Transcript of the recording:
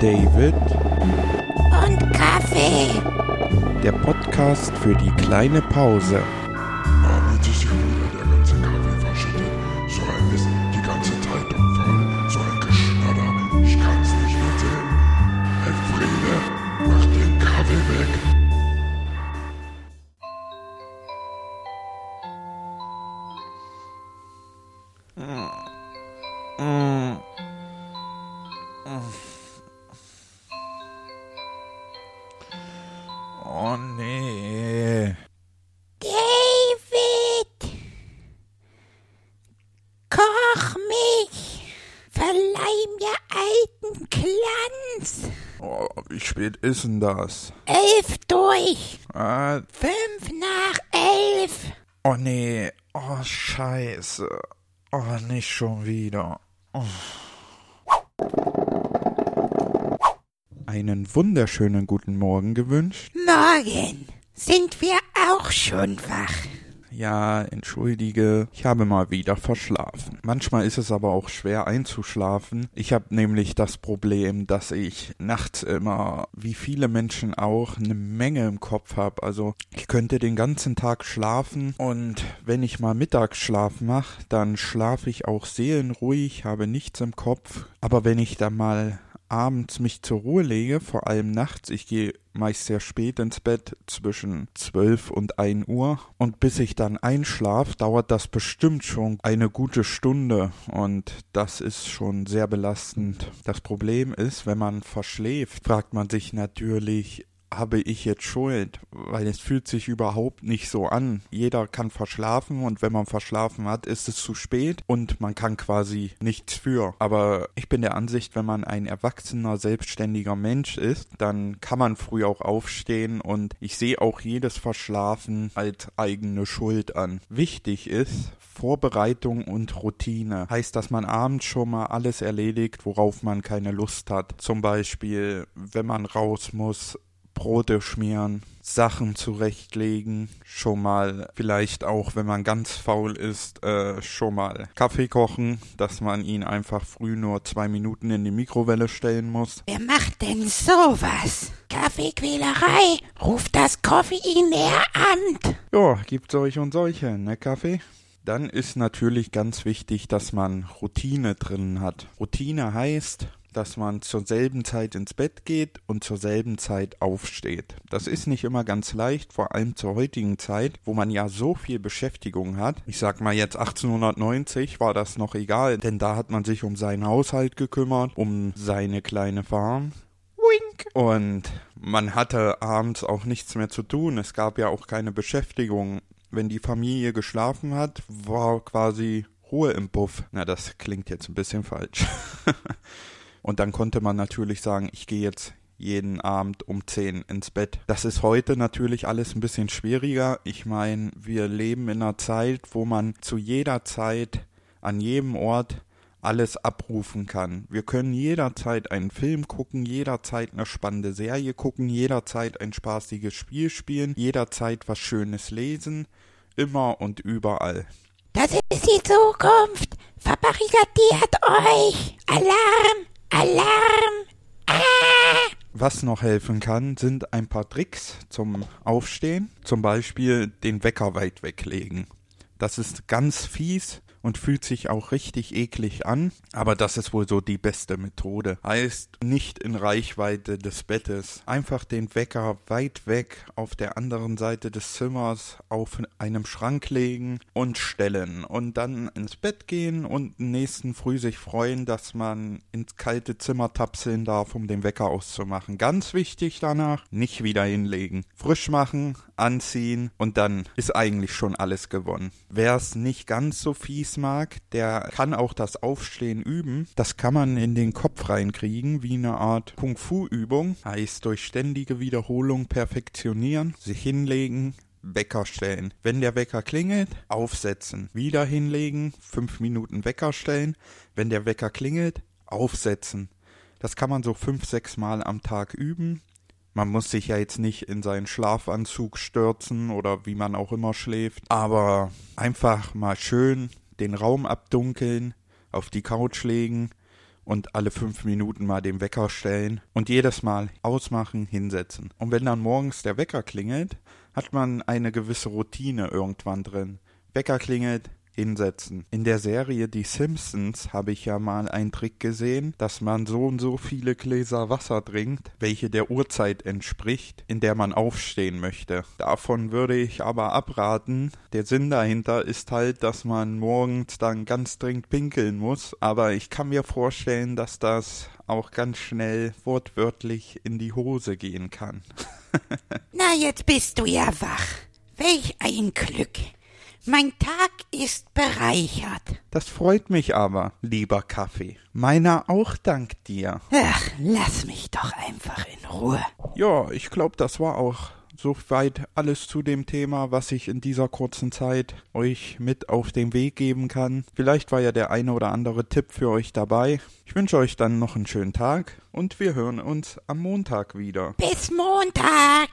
David und Kaffee. Der Podcast für die kleine Pause. Jetzt ist wieder der ganze Kaffee verschüttet. So ein Mist, die ganze Zeitung voll. So ein Geschnatter. Ich kann's nicht mehr sehen. Elfriede, mach den Kaffee weg. Oh Verleih mir alten Glanz. Oh, wie spät ist denn das? Elf durch. Ah, Fünf nach elf. oh nee. Oh, scheiße. Oh, nicht schon wieder. Oh. Einen wunderschönen guten Morgen gewünscht. Morgen sind wir auch schon wach. Ja, entschuldige, ich habe mal wieder verschlafen. Manchmal ist es aber auch schwer einzuschlafen. Ich habe nämlich das Problem, dass ich nachts immer, wie viele Menschen auch, eine Menge im Kopf habe. Also ich könnte den ganzen Tag schlafen und wenn ich mal Mittagsschlaf mache, dann schlafe ich auch seelenruhig, habe nichts im Kopf. Aber wenn ich dann mal abends mich zur Ruhe lege, vor allem nachts, ich gehe meist sehr spät ins Bett, zwischen 12 und 1 Uhr. Und bis ich dann einschlaf, dauert das bestimmt schon eine gute Stunde. Und das ist schon sehr belastend. Das Problem ist, wenn man verschläft, fragt man sich natürlich, habe ich jetzt Schuld, weil es fühlt sich überhaupt nicht so an. Jeder kann verschlafen und wenn man verschlafen hat, ist es zu spät und man kann quasi nichts für. Aber ich bin der Ansicht, wenn man ein erwachsener, selbstständiger Mensch ist, dann kann man früh auch aufstehen und ich sehe auch jedes Verschlafen als eigene Schuld an. Wichtig ist, Vorbereitung und Routine. Heißt, dass man abends schon mal alles erledigt, worauf man keine Lust hat. Zum Beispiel, wenn man raus muss, Brote schmieren, Sachen zurechtlegen, schon mal vielleicht auch, wenn man ganz faul ist, äh, schon mal Kaffee kochen, dass man ihn einfach früh nur zwei Minuten in die Mikrowelle stellen muss. Wer macht denn sowas? Kaffeequälerei ruft das Koffeinlehramt. Ja, gibt solche und solche, ne Kaffee? Dann ist natürlich ganz wichtig, dass man Routine drin hat. Routine heißt, dass man zur selben Zeit ins Bett geht und zur selben Zeit aufsteht. Das ist nicht immer ganz leicht, vor allem zur heutigen Zeit, wo man ja so viel Beschäftigung hat. Ich sag mal jetzt 1890 war das noch egal, denn da hat man sich um seinen Haushalt gekümmert, um seine kleine Farm. Wink. Und man hatte abends auch nichts mehr zu tun. Es gab ja auch keine Beschäftigung. Wenn die Familie geschlafen hat, war quasi Ruhe im Puff. Na, das klingt jetzt ein bisschen falsch. Und dann konnte man natürlich sagen, ich gehe jetzt jeden Abend um 10 ins Bett. Das ist heute natürlich alles ein bisschen schwieriger. Ich meine, wir leben in einer Zeit, wo man zu jeder Zeit an jedem Ort alles abrufen kann. Wir können jederzeit einen Film gucken, jederzeit eine spannende Serie gucken, jederzeit ein spaßiges Spiel spielen, jederzeit was Schönes lesen, immer und überall. Das ist die Zukunft. Verbarrikadiert euch. Alarm, Alarm. Ah! Was noch helfen kann, sind ein paar Tricks zum Aufstehen. Zum Beispiel den Wecker weit weglegen. Das ist ganz fies und fühlt sich auch richtig eklig an, aber das ist wohl so die beste Methode. Heißt nicht in Reichweite des Bettes. Einfach den Wecker weit weg auf der anderen Seite des Zimmers auf einem Schrank legen und stellen und dann ins Bett gehen und nächsten Früh sich freuen, dass man ins kalte Zimmer tapseln darf, um den Wecker auszumachen. Ganz wichtig danach, nicht wieder hinlegen. Frisch machen, anziehen und dann ist eigentlich schon alles gewonnen. Wer es nicht ganz so fies mag, der kann auch das Aufstehen üben. Das kann man in den Kopf reinkriegen, wie eine Art Kung-Fu-Übung. Heißt durch ständige Wiederholung perfektionieren, sich hinlegen, Wecker stellen. Wenn der Wecker klingelt, aufsetzen. Wieder hinlegen, fünf Minuten Wecker stellen. Wenn der Wecker klingelt, aufsetzen. Das kann man so fünf, sechs Mal am Tag üben. Man muss sich ja jetzt nicht in seinen Schlafanzug stürzen oder wie man auch immer schläft, aber einfach mal schön den Raum abdunkeln, auf die Couch legen und alle fünf Minuten mal den Wecker stellen und jedes Mal ausmachen, hinsetzen. Und wenn dann morgens der Wecker klingelt, hat man eine gewisse Routine irgendwann drin. Wecker klingelt, hinsetzen. In der Serie Die Simpsons habe ich ja mal einen Trick gesehen, dass man so und so viele Gläser Wasser trinkt, welche der Uhrzeit entspricht, in der man aufstehen möchte. Davon würde ich aber abraten. Der Sinn dahinter ist halt, dass man morgens dann ganz dringend pinkeln muss, aber ich kann mir vorstellen, dass das auch ganz schnell wortwörtlich in die Hose gehen kann. Na, jetzt bist du ja wach. Welch ein Glück. Mein Tag ist bereichert. Das freut mich aber, lieber Kaffee. Meiner auch dank dir. Ach, lass mich doch einfach in Ruhe. Ja, ich glaube, das war auch soweit alles zu dem Thema, was ich in dieser kurzen Zeit euch mit auf den Weg geben kann. Vielleicht war ja der eine oder andere Tipp für euch dabei. Ich wünsche euch dann noch einen schönen Tag und wir hören uns am Montag wieder. Bis Montag.